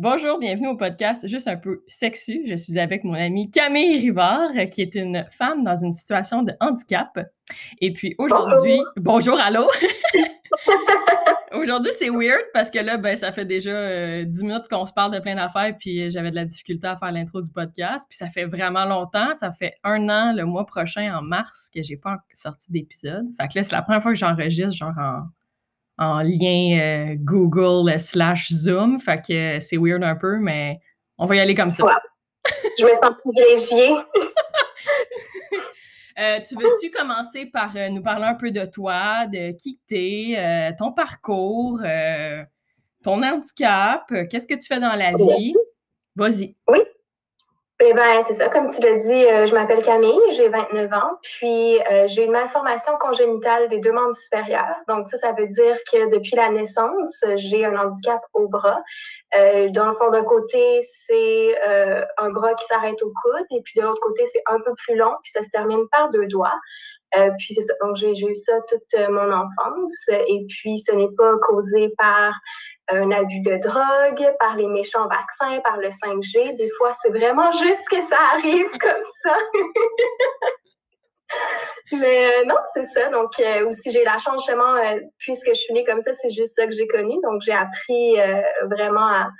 Bonjour, bienvenue au podcast Juste un peu sexu. Je suis avec mon amie Camille Rivard, qui est une femme dans une situation de handicap. Et puis aujourd'hui, bonjour, allô! aujourd'hui, c'est weird parce que là, ben, ça fait déjà euh, dix minutes qu'on se parle de plein d'affaires, puis j'avais de la difficulté à faire l'intro du podcast. Puis ça fait vraiment longtemps. Ça fait un an, le mois prochain, en mars, que j'ai pas sorti d'épisode. Fait que là, c'est la première fois que j'enregistre, genre en en lien euh, Google slash Zoom. Fait que c'est weird un peu, mais on va y aller comme ça. Je me sens privilégiée. Euh, tu veux-tu commencer par euh, nous parler un peu de toi, de qui tu es, ton parcours, ton handicap, qu'est-ce que tu fais dans la vie? Vas-y. Oui. Eh bien, c'est ça, comme tu l'as dit, euh, je m'appelle Camille, j'ai 29 ans, puis euh, j'ai une malformation congénitale des deux membres supérieurs. Donc ça, ça veut dire que depuis la naissance, j'ai un handicap au bras. Euh, dans le fond, d'un côté, c'est un bras qui s'arrête au coude, et puis de l'autre côté, c'est un peu plus long, puis ça se termine par deux doigts. puis c'est ça, donc j'ai eu ça toute mon enfance, et puis ce n'est pas causé par un abus de drogue, par les méchants vaccins, par le 5G. Des fois, c'est vraiment juste que ça arrive comme ça. Mais euh, non, c'est ça. Donc, euh, aussi, j'ai la chance, justement, euh, puisque je suis née comme ça, c'est juste ça que j'ai connu. Donc, j'ai appris vraiment à,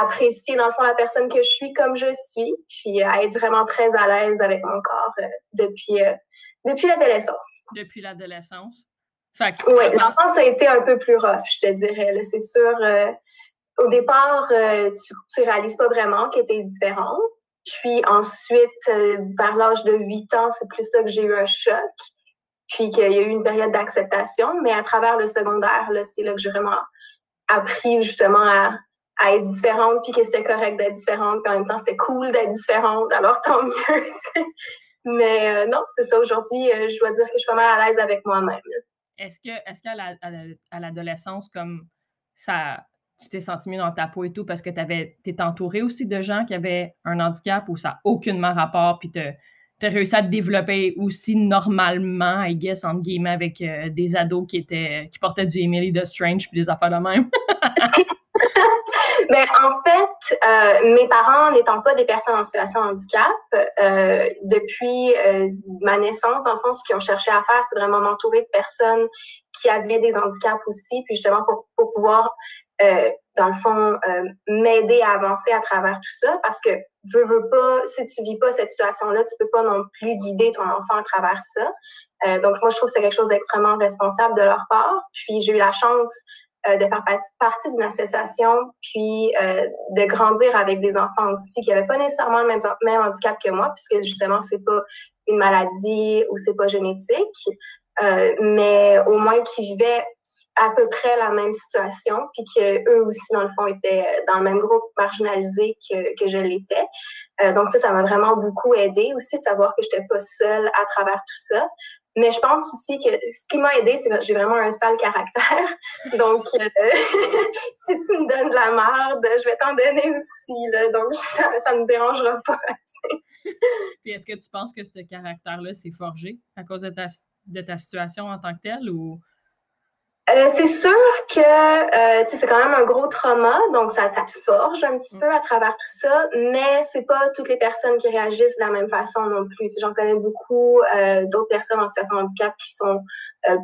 apprécier, dans le fond, la personne que je suis comme je suis, puis à être vraiment très à l'aise avec mon corps depuis, depuis l'adolescence. Depuis l'adolescence. Oui, l'enfance a été un peu plus rough, je te dirais. C'est sûr, euh, au départ, euh, tu ne réalises pas vraiment que tu es différente. Puis ensuite, euh, vers l'âge de 8 ans, c'est plus là que j'ai eu un choc. Puis qu'il y a eu une période d'acceptation. Mais à travers le secondaire, c'est là que j'ai vraiment appris justement à, être différente, puis que c'était correct d'être différente, puis en même temps, c'était cool d'être différente, alors tant mieux. Mais non, c'est ça. Aujourd'hui, je dois dire que je suis pas mal à l'aise avec moi-même. Est-ce que est-ce qu'à l'adolescence, comme ça, tu t'es senti mieux dans ta peau et tout parce que tu étais entouré aussi de gens qui avaient un handicap ou ça n'a aucunement rapport, puis tu as réussi à te développer aussi normalement, I guess, entre guillemets, avec euh, des ados qui étaient qui portaient du Emily de Strange puis des affaires de même? Ben, en fait, euh, mes parents n'étant pas des personnes en situation de handicap, euh, depuis euh, ma naissance, dans le fond, ce qu'ils ont cherché à faire, c'est vraiment m'entourer de personnes qui avaient des handicaps aussi, puis justement pour, pour pouvoir, dans le fond, m'aider à avancer à travers tout ça, parce que veux, veux pas, si tu vis pas cette situation-là, tu peux pas non plus guider ton enfant à travers ça. donc, moi, je trouve que c'est quelque chose d'extrêmement responsable de leur part. Puis, j'ai eu la chance euh, de faire partie d'une association, puis euh, de grandir avec des enfants aussi qui n'avaient pas nécessairement le même, handicap que moi, puisque justement, c'est pas une maladie ou c'est pas génétique, euh, mais au moins qui vivaient à peu près la même situation, puis qu'eux aussi, dans le fond, étaient dans le même groupe marginalisé que, que je l'étais. donc ça, ça m'a vraiment beaucoup aidé aussi de savoir que je n'étais pas seule à travers tout ça. Mais je pense aussi que ce qui m'a aidé, c'est que j'ai vraiment un sale caractère. Donc, euh, si tu me donnes de la merde, je vais t'en donner aussi. Donc, ça ne me dérangera pas. Puis, est-ce que tu penses que ce caractère-là s'est forgé à cause de ta, de ta situation en tant que telle ou euh, c'est sûr que euh, c'est quand même un gros trauma, donc ça, ça te forge un petit mm. peu à travers tout ça, mais c'est pas toutes les personnes qui réagissent de la même façon non plus. J'en connais beaucoup euh, d'autres personnes en situation de handicap qui sont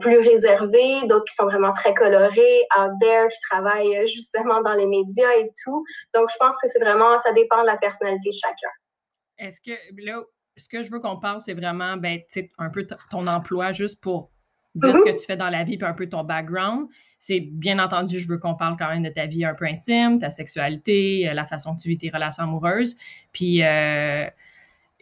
plus réservées, d'autres qui sont vraiment très colorées, out there, qui travaillent justement dans les médias et tout. Donc je pense que c'est vraiment, ça dépend de la personnalité de chacun. Est-ce que là, ce que je veux qu'on parle, c'est vraiment ben, un peu ton emploi juste pour dire ce que tu fais dans la vie, puis un peu ton background. C'est bien entendu, je veux qu'on parle quand même de ta vie un peu intime, ta sexualité, euh, la façon que tu vis tes relations amoureuses. Puis euh,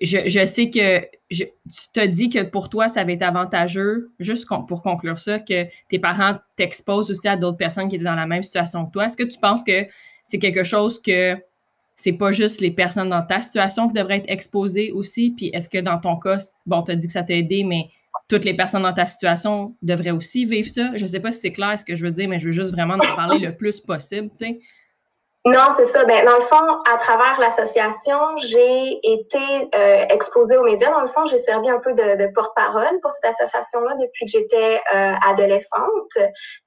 je, sais que tu t'as dit que pour toi, ça avait été avantageux, juste pour conclure ça, que tes parents t'exposent aussi à d'autres personnes qui étaient dans la même situation que toi. Est-ce que tu penses que c'est quelque chose que c'est pas juste les personnes dans ta situation qui devraient être exposées aussi? Puis est-ce que dans ton cas, bon, tu as dit que ça t'a aidé, mais toutes les personnes dans ta situation devraient aussi vivre ça. Je ne sais pas si c'est clair ce que je veux dire, mais je veux juste vraiment en parler le plus possible, tu sais. Non, c'est ça. Ben, dans le fond, à travers l'association, j'ai été euh, exposée aux médias. Dans le fond, j'ai servi un peu de, de porte-parole pour cette association-là depuis que j'étais euh, adolescente.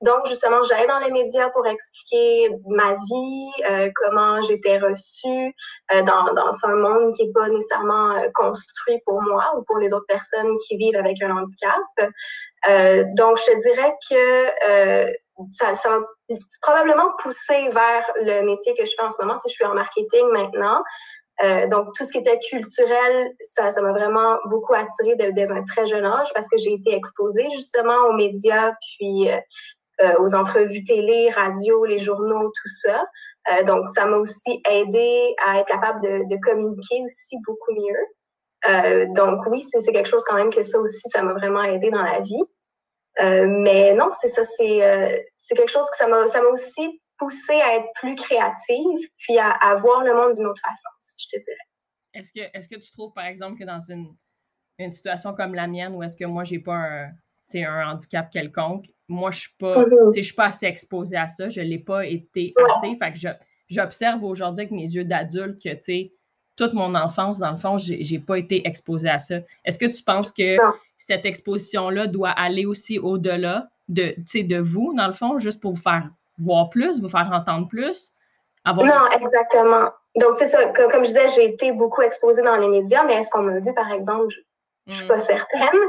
Donc, justement, j'allais dans les médias pour expliquer ma vie, euh, comment j'étais reçue euh, dans, dans un monde qui est pas nécessairement euh, construit pour moi ou pour les autres personnes qui vivent avec un handicap. donc, je dirais que ça, ça m'a probablement poussé vers le métier que je fais en ce moment. Tu sais, je suis en marketing maintenant. Euh, donc, tout ce qui était culturel, ça, ça m'a vraiment beaucoup attiré dès, un très jeune âge parce que j'ai été exposée justement aux médias, puis euh, euh, aux entrevues télé, radio, les journaux, tout ça. Euh, donc, ça m'a aussi aidé à être capable de, de communiquer aussi beaucoup mieux. Euh, donc, oui, c'est quelque chose quand même que ça aussi, ça m'a vraiment aidé dans la vie. Euh, mais non, c'est ça, c'est euh, quelque chose que ça m'a aussi poussé à être plus créative, puis à, à voir le monde d'une autre façon, si je te dirais. Est-ce que, est que tu trouves, par exemple, que dans une, une situation comme la mienne, où est-ce que moi, j'ai pas un, un handicap quelconque, moi, je suis pas, mm-hmm. je suis pas assez exposée à ça, je l'ai pas été assez, fait que j'observe aujourd'hui avec mes yeux d'adulte que, tu sais, toute mon enfance, dans le fond, j'ai pas été exposée à ça. Est-ce que tu penses que cette exposition-là doit aller aussi au-delà de, de vous, dans le fond, juste pour vous faire voir plus, vous faire entendre plus? Avoir... Non, exactement. Donc, c'est ça. Comme, je disais, j'ai été beaucoup exposée dans les médias, mais est-ce qu'on m'a vu, par exemple? Je ne suis pas mm. certaine.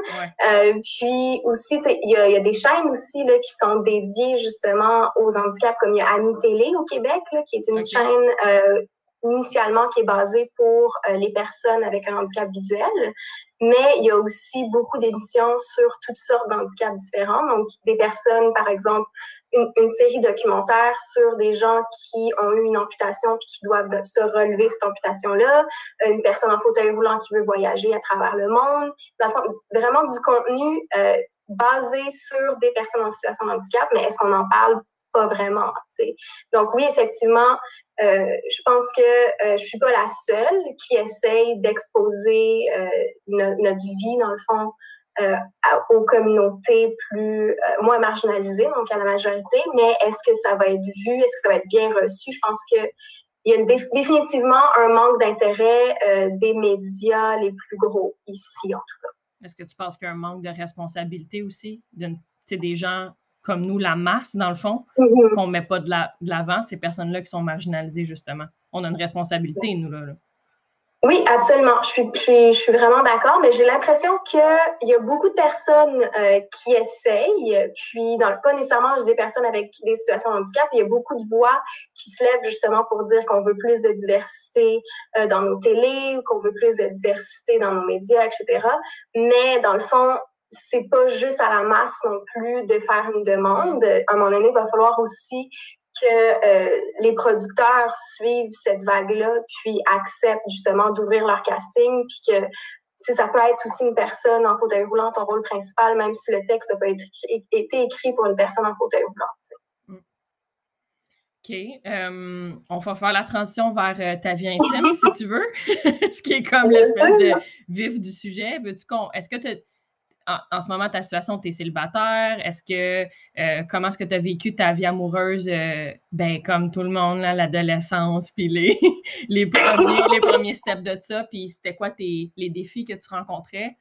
Euh, puis aussi, il y, y, a des chaînes aussi là, qui sont dédiées justement aux handicaps, comme il y a Ami Télé au Québec, là, qui est une chaîne euh, initialement qui est basé pour euh, les personnes avec un handicap visuel, mais il y a aussi beaucoup d'émissions sur toutes sortes d'handicaps différents. Donc, des personnes, par exemple, une, série documentaire sur des gens qui ont eu une amputation puis qui doivent se relever cette amputation-là, une personne en fauteuil roulant qui veut voyager à travers le monde, vraiment du contenu euh, basé sur des personnes en situation de handicap, mais est-ce qu'on en parle pas vraiment. Donc oui, effectivement, euh, je pense que euh, je suis pas la seule qui essaye d'exposer euh, notre vie, dans le fond, aux communautés plus moins marginalisées, donc à la majorité, mais est-ce que ça va être vu, est-ce que ça va être bien reçu? Je pense que il y a définitivement un manque d'intérêt des médias les plus gros ici, en tout cas. Est-ce que tu penses qu'il y a un manque de responsabilité aussi de, des gens comme nous, la masse, dans le fond, mm-hmm. qu'on ne met pas de l'avant, ces personnes-là qui sont marginalisées, justement. On a une responsabilité, nous, là. Oui, absolument. Je suis, je suis, je suis vraiment d'accord, mais j'ai l'impression qu'il y a beaucoup de personnes euh, qui essayent, puis dans le pas nécessairement des personnes avec des situations de handicap, il y a beaucoup de voix qui se lèvent justement pour dire qu'on veut plus de diversité euh, dans nos télés, qu'on veut plus de diversité dans nos médias, etc. Mais dans le fond, c'est pas juste à la masse non plus de faire une demande. À un moment donné, il va falloir aussi que euh, les producteurs suivent cette vague-là, puis acceptent justement d'ouvrir leur casting, puis que si ça peut être aussi une personne en fauteuil roulant, ton rôle principal, même si le texte n'a pas été écrit, pour une personne en fauteuil roulant. OK. on va faire la transition vers euh, ta vie intime, si tu veux, ce qui est comme l'espèce de vif du sujet. Veux-tu qu'on. Est-ce que tu en, ce moment, ta situation, tu es célibataire? Est-ce que euh, comment est-ce que tu as vécu ta vie amoureuse, euh, ben, comme tout le monde, l'adolescence, puis les, les, premiers, les premiers steps de ça, puis c'était quoi tes, les défis que tu rencontrais?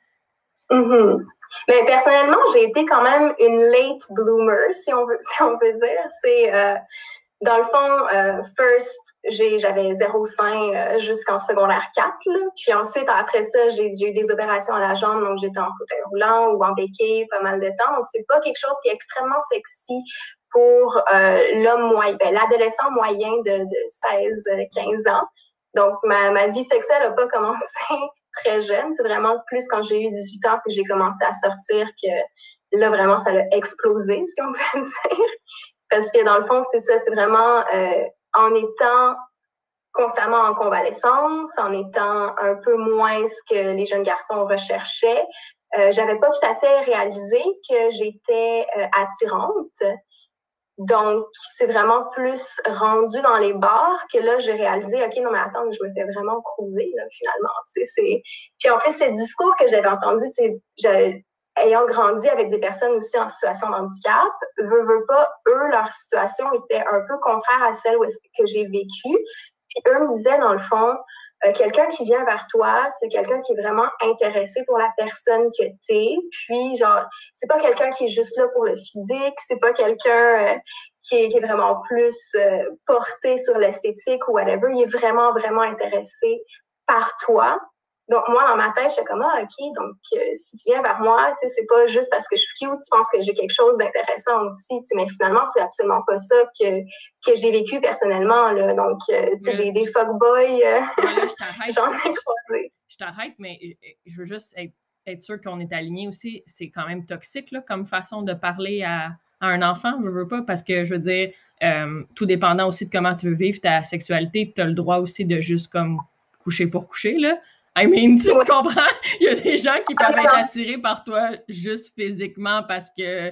Ben, personnellement, j'ai été quand même une late bloomer, si on veut, si on veut dire. C'est euh, dans le fond, euh, first, j'avais zéro sein euh, jusqu'en secondaire 4. Puis ensuite, après ça, j'ai eu des opérations à la jambe, donc j'étais en fauteuil roulant ou en béquille pas mal de temps. Donc, c'est pas quelque chose qui est extrêmement sexy pour euh, l'homme moyen, ben, l'adolescent moyen de, de 16-15 ans. Donc, ma, ma vie sexuelle n'a pas commencé très jeune. C'est vraiment plus quand j'ai eu 18 ans que j'ai commencé à sortir que là, vraiment, ça a explosé, si on peut dire. Parce que dans le fond, c'est ça, c'est vraiment euh, en étant constamment en convalescence, en étant un peu moins ce que les jeunes garçons recherchaient, euh, j'avais pas tout à fait réalisé que j'étais euh, attirante. Donc, c'est vraiment plus rendu dans les bars que là, j'ai réalisé, OK, non, mais attends, je me fais vraiment cruiser, là, finalement. Puis en plus, ce discours que j'avais entendu, j'avais ayant grandi avec des personnes aussi en situation de handicap, veut, veut pas, eux, leur situation était un peu contraire à celle que j'ai vécue. Puis eux me disaient, dans le fond, euh, quelqu'un qui vient vers toi, c'est quelqu'un qui est vraiment intéressé pour la personne que t'es. Puis, genre, c'est pas quelqu'un qui est juste là pour le physique, c'est pas quelqu'un euh, qui, est, qui, est, vraiment plus euh, porté sur l'esthétique ou whatever. Il est vraiment, vraiment intéressé par toi. Donc, moi, dans ma tête, j'étais comme, ah, OK, donc, euh, si tu viens vers moi, tu sais, c'est pas juste parce que je suis cute, tu penses que j'ai quelque chose d'intéressant aussi, tu sais, mais finalement, c'est absolument pas ça que, que j'ai vécu personnellement, là. Donc, euh, tu sais, des, des fuckboys, euh, j'en ai croisé. Je t'arrête, mais je veux juste être, être sûr qu'on est aligné aussi. C'est quand même toxique, là, comme façon de parler à, à un enfant, je veux pas, parce que, je veux dire, tout dépendant aussi de comment tu veux vivre ta sexualité, tu as le droit aussi de juste, comme, coucher pour coucher, là. I mean, tu, comprends? Il y a des gens qui peuvent être attirés par toi juste physiquement parce que,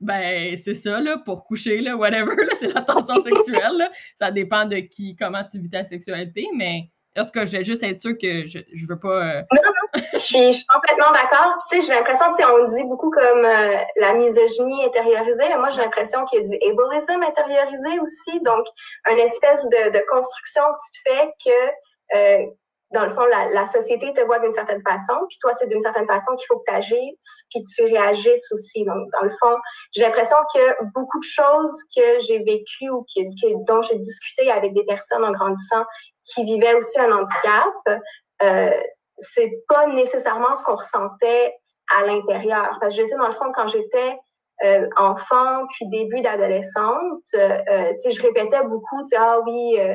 ben, c'est ça, là, pour coucher, là, whatever, là, c'est l'attention sexuelle, là. Ça dépend de qui, comment tu vis ta sexualité, mais en tout cas, je vais juste être sûre que je, je veux pas. Euh, non, non, je suis, je suis complètement d'accord. Tu sais, j'ai l'impression, tu sais, on dit beaucoup comme euh, la misogynie intériorisée. Moi, j'ai l'impression qu'il y a du ableism intériorisé aussi. Donc, une espèce de, de construction que tu te fais que, euh, dans le fond, la, société te voit d'une certaine façon, puis toi, c'est d'une certaine façon qu'il faut que tu agisses, puis tu réagisses aussi. Donc, dans le fond, j'ai l'impression que beaucoup de choses que j'ai vécues ou que, dont j'ai discuté avec des personnes en grandissant qui vivaient aussi un handicap, euh, c'est pas nécessairement ce qu'on ressentait à l'intérieur. Parce que je sais, dans le fond, quand j'étais euh, enfant, puis début d'adolescente, euh, je répétais beaucoup, tu ah oui, euh,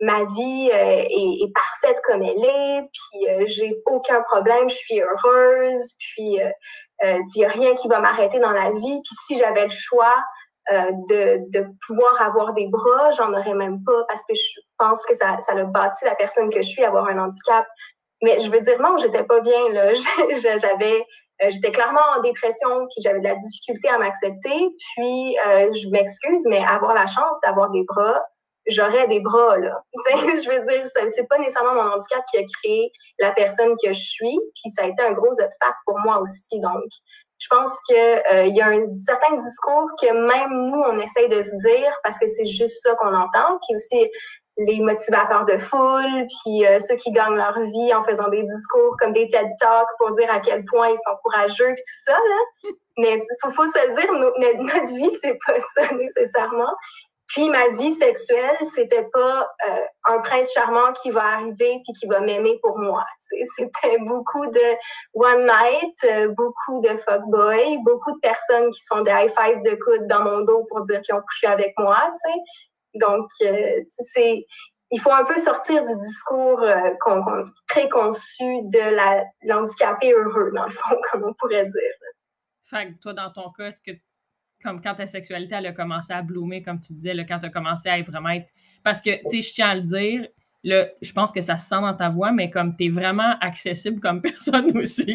ma vie euh, est, parfaite comme elle est, puis euh, j'ai aucun problème, je suis heureuse, puis euh, il n'y a rien qui va m'arrêter dans la vie. Puis si j'avais le choix de, de, pouvoir avoir des bras, j'en aurais même pas parce que je pense que ça, ça a bâti la personne que je suis, avoir un handicap. Mais je veux dire, non, j'étais pas bien, là. J'avais j'étais clairement en dépression, puis j'avais de la difficulté à m'accepter. Puis, je m'excuse, mais avoir la chance d'avoir des bras, j'aurais des bras, là. je veux dire, c'est pas nécessairement mon handicap qui a créé la personne que je suis, puis ça a été un gros obstacle pour moi aussi. Donc, je pense qu'il euh, y a un certain discours que même nous, on essaye de se dire parce que c'est juste ça qu'on entend, puis aussi les motivateurs de foule, puis euh, ceux qui gagnent leur vie en faisant des discours comme des TED Talks pour dire à quel point ils sont courageux, puis tout ça, là. Mais il faut, faut, se dire, notre, notre vie, c'est pas ça nécessairement. Puis ma vie sexuelle, c'était pas euh, un prince charmant qui va arriver puis qui va m'aimer pour moi. C'était beaucoup de one night, euh, beaucoup de fuckboy, beaucoup de personnes qui sont des high five de coude dans mon dos pour dire qu'ils ont couché avec moi. sais. Donc, euh, c'est il faut un peu sortir du discours euh, préconçu de l'handicapé heureux, dans le fond, comme on pourrait dire. Fait que toi, dans ton cas, est-ce que comme quand ta sexualité elle a commencé à bloomer, comme tu disais, là, quand tu as commencé à vraiment être. Parce que, tu sais, je tiens à le dire, là, je pense que ça se sent dans ta voix, mais comme tu es vraiment accessible comme personne aussi. tu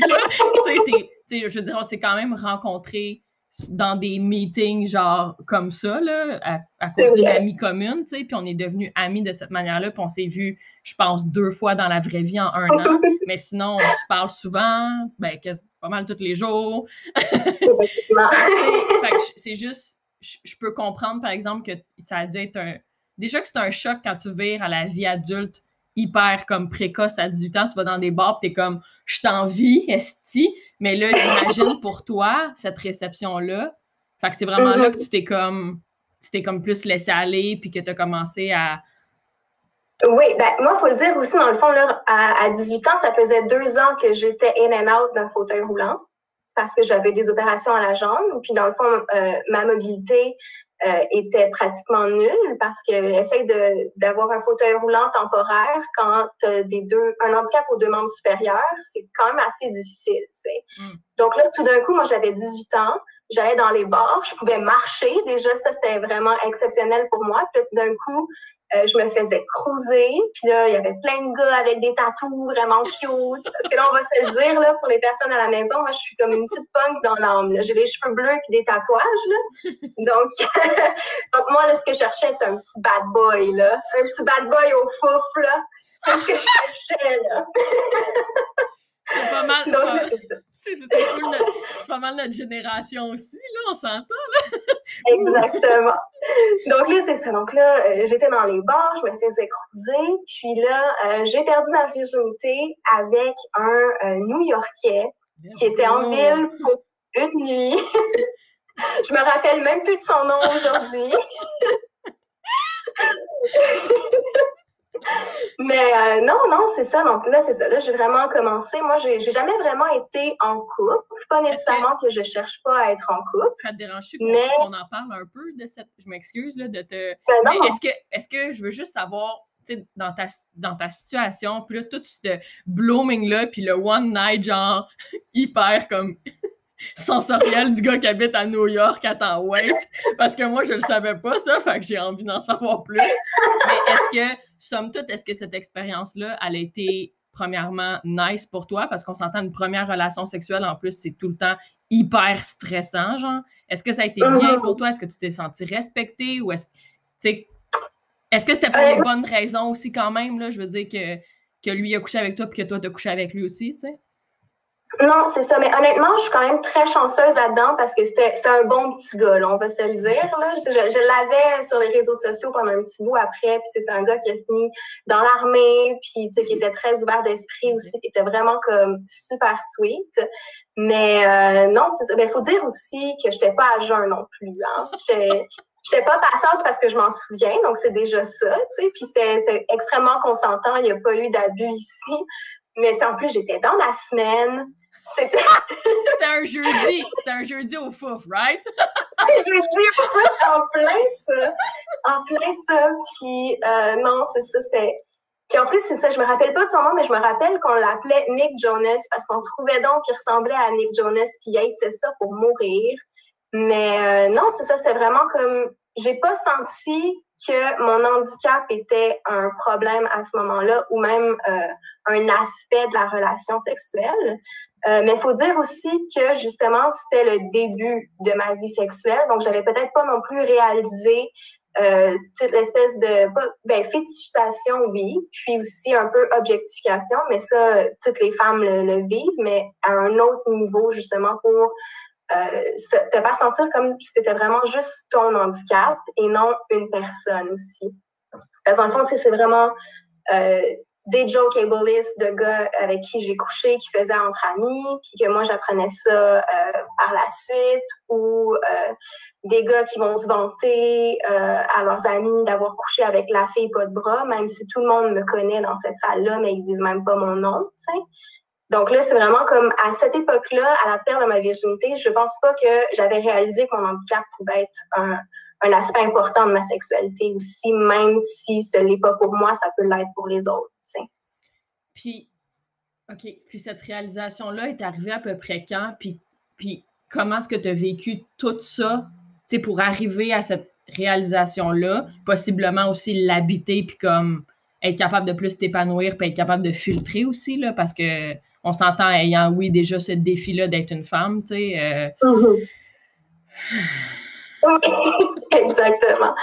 sais, je veux dire, on s'est quand même rencontrés dans des meetings genre comme ça, là, à, cause d'une amie commune, tu sais, puis on est devenus amis de cette manière-là, puis on s'est vus, je pense, deux fois dans la vraie vie en un an, mais sinon, on se parle souvent, ben, pas mal tous les jours. c'est juste, je peux comprendre, par exemple, que ça a dû être un... Déjà que c'est un choc quand tu vires à la vie adulte hyper comme précoce à 18 ans, tu vas dans des bars, t'es comme je t'envie, esti. Mais là, j'imagine pour toi, cette réception-là. Fait que c'est vraiment là mm-hmm. que tu t'es comme tu t'es comme plus laissé aller puis que tu as commencé à. Oui, ben moi, il faut le dire aussi, dans le fond, là, à, 18 ans, ça faisait deux ans que j'étais in and out d'un fauteuil roulant parce que j'avais des opérations à la jambe. Puis dans le fond, euh, ma mobilité euh, était pratiquement nulle parce que essaye d'avoir un fauteuil roulant temporaire quand des deux un handicap aux deux membres supérieurs, c'est quand même assez difficile. Tu sais. Mm. Donc là, tout d'un coup, moi j'avais 18 ans, j'allais dans les bars, je pouvais marcher. Déjà, ça c'était vraiment exceptionnel pour moi. Puis d'un coup, euh, je me faisais cruiser, puis là, il y avait plein de gars avec des tatous vraiment cute. Parce que là, on va se le dire, là, pour les personnes à la maison, moi, je suis comme une petite punk dans l'âme. J'ai les cheveux bleus et des tatouages, là. Donc, moi, là, ce que je cherchais, c'est un petit bad boy, là. Un petit bad boy au fouf. C'est ce que je cherchais, là. C'est pas mal. c'est pas mal notre génération aussi, là, on s'entend, là. Exactement. Donc là, c'est ça. Donc là, euh, j'étais dans les bars, je me faisais cruiser, puis là, euh, j'ai perdu ma virginité avec un euh, New-Yorkais qui était en ville pour une nuit. je me rappelle même plus de son nom aujourd'hui. Mais euh, non, non, c'est ça. Donc là, c'est ça. Là, j'ai vraiment commencé. Moi, j'ai jamais vraiment été en couple. Pas nécessairement que je cherche pas à être en couple. Ça te dérange qu'on mais... en parle un peu de cette. Je m'excuse là, de te. Ben est-ce que, est-ce que je veux juste savoir dans ta, dans ta situation, puis là, tout ce blooming-là, puis le one night, genre, hyper comme sensoriel du gars qui habite à New York à temps wait, parce que moi, je le savais pas, ça, fait que j'ai envie d'en savoir plus. Mais est-ce que, somme toute, est-ce que cette expérience-là, elle a été, premièrement, nice pour toi? Parce qu'on s'entend une première relation sexuelle, en plus, c'est tout le temps hyper stressant, genre. Est-ce que ça a été bien pour toi? Est-ce que tu t'es senti respecté? Ou est-ce, est-ce que c'était pour les bonnes raisons aussi, quand même, là? Je veux dire que, que lui a couché avec toi puis que toi, t'as couché avec lui aussi, tu sais? Non, c'est ça. Mais honnêtement, je suis quand même très chanceuse là-dedans parce que c'était un bon petit gars, on va se le dire. Là. Je, l'avais sur les réseaux sociaux pendant un petit bout après. Puis c'est un gars qui a fini dans l'armée, puis qui était très ouvert d'esprit aussi, qui était vraiment comme super sweet. Mais euh, non, c'est ça. Il faut dire aussi que je n'étais pas à jeun non plus. Hein. J'étais pas passante parce que je m'en souviens, donc c'est déjà ça, tu sais. Puis c'est extrêmement consentant, il n'y a pas eu d'abus ici. Mais en plus, j'étais dans la semaine. C'était un jeudi. C'était un jeudi au fouf, right? un jeudi au fouf, en plein ça. En plein ça. Puis euh, non, c'est ça, c'était. Puis en plus, c'est ça, je me rappelle pas de son nom, mais je me rappelle qu'on l'appelait Nick Jonas parce qu'on trouvait donc qu'il ressemblait à Nick Jonas, puis c'est ça pour mourir. Mais euh, non, c'est ça, c'est vraiment comme. J'ai pas senti que mon handicap était un problème à ce moment-là ou même euh, un aspect de la relation sexuelle. Euh, mais il faut dire aussi que justement, c'était le début de ma vie sexuelle. Donc, j'avais peut-être pas non plus réalisé euh, toute l'espèce de ben, fétichisation, oui, puis aussi un peu objectification, mais ça, toutes les femmes le, vivent, mais à un autre niveau, justement, pour euh, te faire sentir comme si c'était vraiment juste ton handicap et non une personne aussi. Parce qu'en fond, c'est vraiment euh, des jokes ableist de gars avec qui j'ai couché, qui faisaient entre amis, puis que moi j'apprenais ça euh, par la suite, ou euh, des gars qui vont se vanter euh, à leurs amis d'avoir couché avec la fille pas de bras, même si tout le monde me connaît dans cette salle-là, mais ils disent même pas mon nom, tu. Donc là, c'est vraiment comme à cette époque-là, à la perte de ma virginité, je pense pas que j'avais réalisé que mon handicap pouvait être un, un aspect important de ma sexualité aussi, même si ce n'est pas pour moi, ça peut l'être pour les autres. Puis, OK, puis cette réalisation-là est arrivée à peu près quand? Puis, puis comment est-ce que tu as vécu tout ça pour arriver à cette réalisation-là, possiblement aussi l'habiter, puis comme être capable de plus t'épanouir, puis être capable de filtrer aussi, là, parce que on s'entend ayant, oui, déjà ce défi-là d'être une femme, tu sais. Euh, mm-hmm. exactement.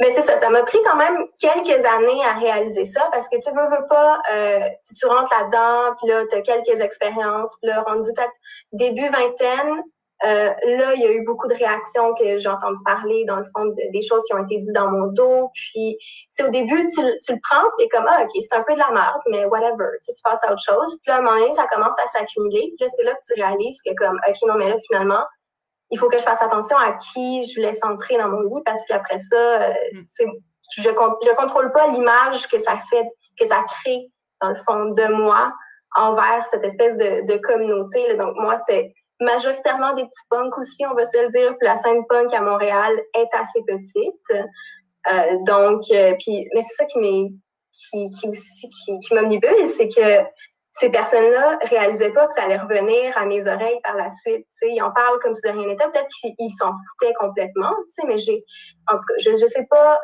Mais c'est ça, ça m'a pris quand même quelques années à réaliser ça parce que tu veux, veux pas, euh, si tu rentres là-dedans, puis là, tu as quelques expériences, puis là, rendu peut-être début vingtaine, euh, là, il y a eu beaucoup de réactions que j'ai entendu parler, dans le fond, des choses qui ont été dites dans mon dos. Puis, c'est au début, tu, tu, le prends, tu es comme, ah, OK, c'est un peu de la merde, mais whatever. Tu, tu passes à autre chose. Puis là, à un moment donné, ça commence à s'accumuler. Puis là, c'est là que tu réalises que, comme, OK, non, mais là, finalement, il faut que je fasse attention à qui je laisse entrer dans mon lit parce qu'après ça, euh, mm. je ne contrôle pas l'image que ça fait, que ça crée dans le fond de moi envers cette espèce de, communauté. Donc moi, c'est majoritairement des petits punks aussi, on va se le dire. Puis la scène punk à Montréal est assez petite. Euh, donc, euh, puis, mais c'est ça qui qui, qui aussi qui, qui m'omnibule, c'est que ces personnes-là réalisaient pas que ça allait revenir à mes oreilles par la suite. Ils en parlent comme si de rien n'était. Peut-être qu'ils s'en foutaient complètement, mais j'ai. En tout cas, je ne sais pas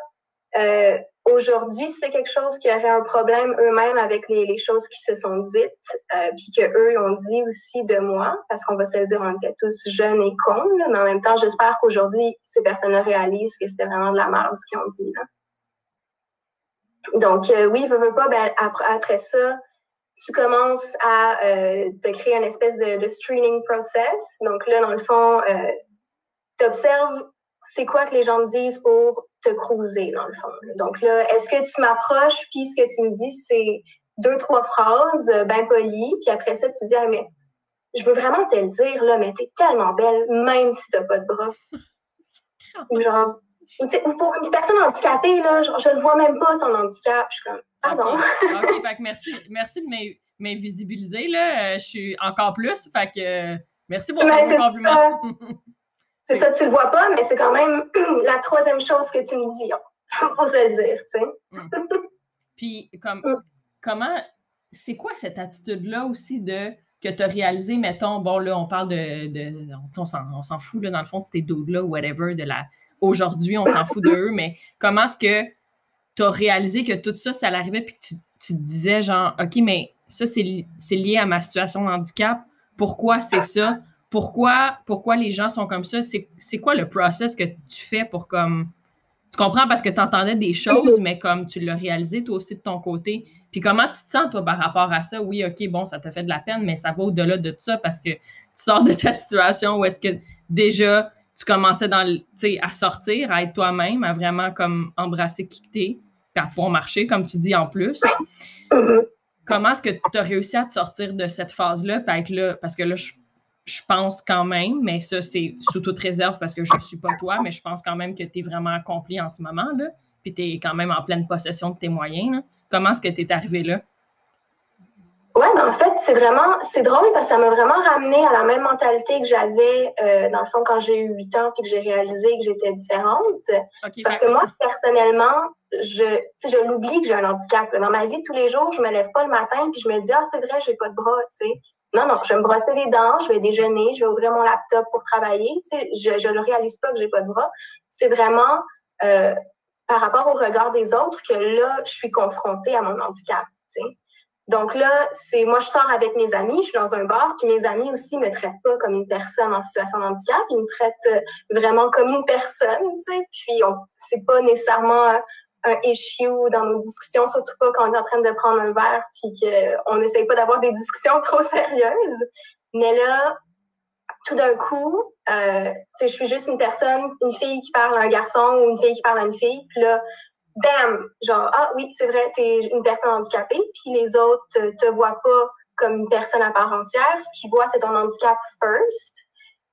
euh, aujourd'hui c'est quelque chose qui aurait un problème eux-mêmes avec les, choses qui se sont dites, euh, puis qu'eux ont dit aussi de moi, parce qu'on va se dire, on était tous jeunes et cons, mais en même temps, j'espère qu'aujourd'hui, ces personnes-là réalisent que c'était vraiment de la merde ce qu'ils ont dit. Là. Donc, euh, oui, veux, veux pas, ben, après ça, tu commences à euh, te créer une espèce de, screening process. Donc là, dans le fond, euh, tu observes c'est quoi que les gens te disent pour te cruiser, dans le fond. Donc là, est-ce que tu m'approches, puis ce que tu me dis, c'est deux, trois phrases euh, bien polies, puis après ça, tu dis, ah, mais je veux vraiment te le dire, là, mais t'es tellement belle, même si t'as pas de bras. genre, ou pour une personne handicapée, là, genre, je le vois même pas, ton handicap. Je suis comme, pardon. OK, fait que merci, merci de m'invisibiliser, là. Euh, je suis encore plus, fait que euh, merci pour ce compliment. C'est ça, tu le vois pas, mais c'est quand même la troisième chose que tu me dis. Faut se le dire, tu sais. Mm. Puis, comme, mm. comment, c'est quoi cette attitude-là aussi de que tu as réalisé, mettons, bon, là, on parle de. de on s'en fout, là, dans le fond, de ces doudes-là, whatever, de la. Aujourd'hui, on s'en fout d'eux, mais comment est-ce que tu as réalisé que tout ça, ça l'arrivait, puis que tu, te disais, genre, OK, mais ça, c'est lié à ma situation de handicap. Pourquoi c'est ça? pourquoi, pourquoi les gens sont comme ça? C'est quoi le process que tu fais pour comme. Tu comprends parce que tu entendais des choses, mais comme tu l'as réalisé toi aussi de ton côté. Puis comment tu te sens, toi, par rapport à ça? Oui, OK, bon, ça te fait de la peine, mais ça va au-delà de ça parce que tu sors de ta situation où est-ce que déjà tu commençais dans à sortir, à être toi-même, à vraiment comme embrasser qui t'es, puis à pouvoir marcher, comme tu dis en plus. Comment est-ce que tu as réussi à te sortir de cette phase-là, être là? Parce que là, je je pense quand même, mais ça, c'est sous toute réserve parce que je ne suis pas toi, mais je pense quand même que tu es vraiment accompli en ce moment, là, puis tu es quand même en pleine possession de tes moyens. Comment est-ce que tu es arrivé là? Oui, mais en fait, c'est vraiment, c'est drôle parce que ça m'a vraiment ramené à la même mentalité que j'avais, euh, dans le fond, quand j'ai eu 8 ans puis que j'ai réalisé que j'étais différente. parce que moi, personnellement, je, je l'oublie que j'ai un handicap. Dans ma vie de tous les jours, je me lève pas le matin puis je me dis, ah, c'est vrai, j'ai pas de bras, tu sais. Non, non, je vais me brosser les dents, je vais déjeuner, je vais ouvrir mon laptop pour travailler. je ne réalise pas que j'ai pas de bras. C'est vraiment euh, par rapport au regard des autres que là, je suis confrontée à mon handicap. Donc là, c'est moi, je sors avec mes amis, je suis dans un bar, puis mes amis aussi me traitent pas comme une personne en situation de handicap, ils me traitent euh, vraiment comme une personne, tu sais. Puis c'est pas nécessairement un issue dans nos discussions, surtout pas quand on est en train de prendre un verre puis qu'on n'essaye pas d'avoir des discussions trop sérieuses. Mais là, tout d'un coup, euh, je suis juste une personne, une fille qui parle à un garçon ou une fille qui parle à une fille, puis là, bam, genre, ah oui, c'est vrai, tu es une personne handicapée, puis les autres te, te voient pas comme une personne à part entière. Ce qu'ils voient, c'est ton handicap first,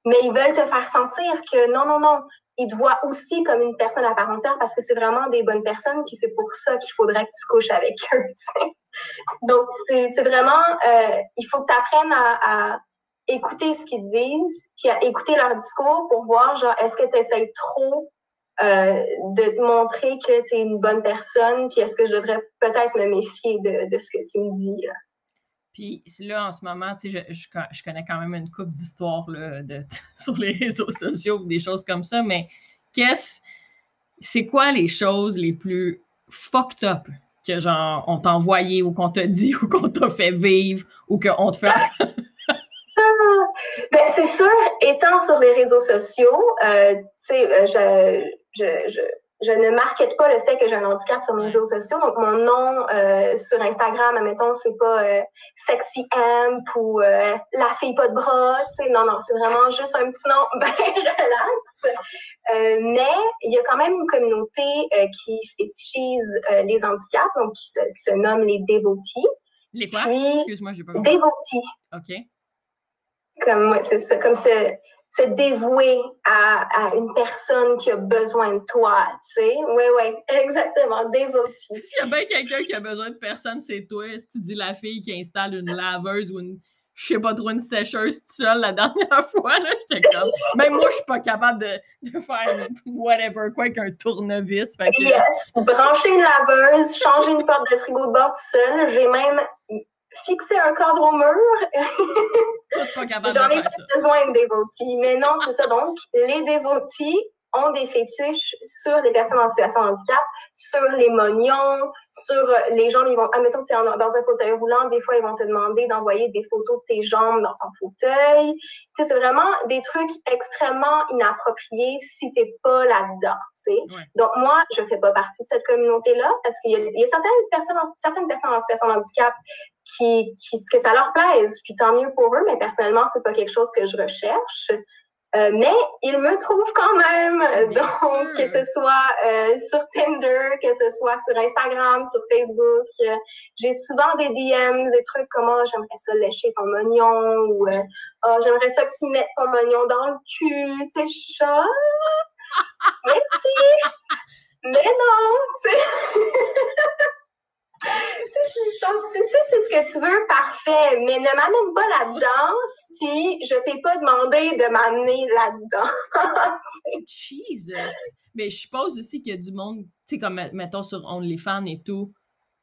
mais ils veulent te faire sentir que non, non, non, ils te voient aussi comme une personne à part entière parce que c'est vraiment des bonnes personnes qui c'est pour ça qu'il faudrait que tu couches avec eux. Donc, c'est vraiment, euh, il faut que tu apprennes à, écouter ce qu'ils disent, puis à écouter leur discours pour voir, genre, est-ce que tu essaies trop euh, de te montrer que tu es une bonne personne, puis est-ce que je devrais peut-être me méfier de, de, ce que tu me dis. Là? Puis là, en ce moment, tu sais, je, je, connais quand même une coupe d'histoires sur les réseaux sociaux, des choses comme ça, mais qu'est-ce. C'est quoi les choses les plus fucked up que genre on t'a envoyé ou qu'on t'a dit ou qu'on t'a fait vivre ou qu'on te fait? ben, c'est sûr, étant sur les réseaux sociaux, euh, tu sais, euh, je, je, je je ne markete pas le fait que j'ai un handicap sur mes réseaux sociaux. Donc, mon nom euh, sur Instagram, admettons, c'est pas euh, sexy amp ou euh, la fille pas de bras. Tu sais, non, non, c'est vraiment juste un petit nom bien relax. mais il y a quand même une communauté qui fétichise les handicaps, donc qui se, nomme les dévotis. Les quoi? Excuse-moi, j'ai pas compris. Dévotis. OK. Comme, c'est ça, comme ce se dévouer à, à, une personne qui a besoin de toi, tu sais. Oui, oui, exactement, dévoté. S'il y a bien quelqu'un qui a besoin de personne, c'est toi. Si tu dis la fille qui installe une laveuse ou une, je sais pas trop, une sécheuse toute seule la dernière fois, là, j'étais comme... Même moi, je suis pas capable de, de faire whatever, quoi qu'un tournevis. Fait Yes, brancher une laveuse, changer une porte de frigo de bord tout seul. J'ai même fixer un cadre au mur. J'en ai pas besoin de dévotis. Mais non, c'est ça. Donc, les dévotis ont des fétiches sur les personnes en situation de handicap, sur les mognons, sur les jambes. Ils vont, admettons que tu es dans un fauteuil roulant, des fois, ils vont te demander d'envoyer des photos de tes jambes dans ton fauteuil. Tu sais, c'est vraiment des trucs extrêmement inappropriés si tu n'es pas là-dedans. Tu sais. Donc, moi, je ne fais pas partie de cette communauté-là parce qu'il y, a certaines personnes, certaines personnes en situation de handicap qui, qui, que ça leur plaise. Puis tant mieux pour eux, mais personnellement, c'est pas quelque chose que je recherche. Euh, mais ils me trouvent quand même. donc, que ce soit euh, sur Tinder, que ce soit sur Instagram, sur Facebook. Euh, j'ai souvent des DMs, des trucs comme oh, j'aimerais ça lécher ton oignon ou oh, j'aimerais ça que tu mettes ton oignon dans le cul. Tu sais, je Merci! mais non! Tu sais. c'est ce que tu veux, parfait, mais ne m'amène pas là-dedans si je t'ai pas demandé de m'amener là-dedans. Jesus! Mais je suppose aussi qu'il y a du monde, tu sais, comme mettons sur OnlyFans et tout,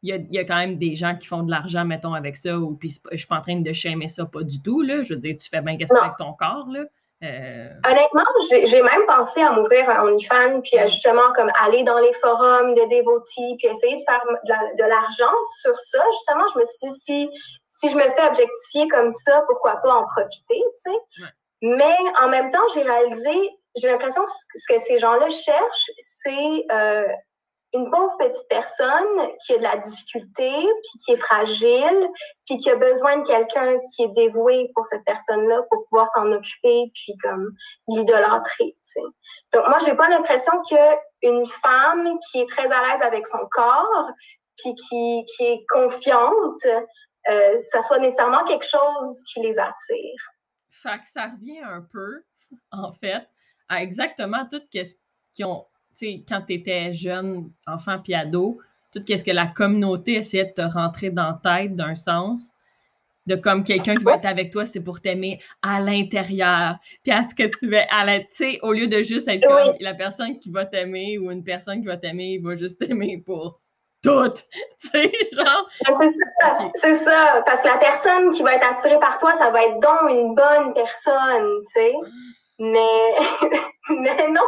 il y, a, quand même des gens qui font de l'argent, mettons, avec ça, ou puis je suis pas en train de shamer ça, pas du tout, là. Je veux dire, tu fais bien qu'est-ce avec ton corps, là. Euh, Honnêtement, j'ai même pensé à m'ouvrir un OnlyFans, puis à justement comme aller dans les forums de dévotis, puis essayer de faire de l'argent sur ça. Justement, je me suis dit, si, si je me fais objectifier comme ça, pourquoi pas en profiter, tu sais? Mais en même temps, j'ai réalisé, j'ai l'impression que ce que ces gens-là cherchent, c'est euh, une pauvre petite personne qui a de la difficulté, puis qui est fragile, puis qui a besoin de quelqu'un qui est dévoué pour cette personne-là pour pouvoir s'en occuper, puis comme l'idolâtrer. Donc moi, j'ai pas l'impression qu'une femme qui est très à l'aise avec son corps, puis qui, qui est confiante, euh, ça soit nécessairement quelque chose qui les attire. Fait que ça revient un peu, en fait, à exactement tout ce ont quand tu étais jeune, enfant puis ado, tout ce que la communauté essayait de te rentrer dans la tête d'un sens, de comme quelqu'un qui va être avec toi, c'est pour t'aimer à l'intérieur. Puis à ce que tu veux, à la, au lieu de juste être comme la personne qui va t'aimer ou une personne qui va t'aimer, il va juste t'aimer pour tout. c'est genre. C'est ça. C'est ça. Parce que la personne qui va être attirée par toi, ça va être donc une bonne personne, tu sais. Mais, mais non